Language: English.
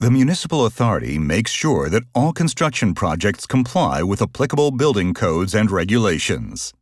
The municipal authority makes sure that all construction projects comply with applicable building codes and regulations.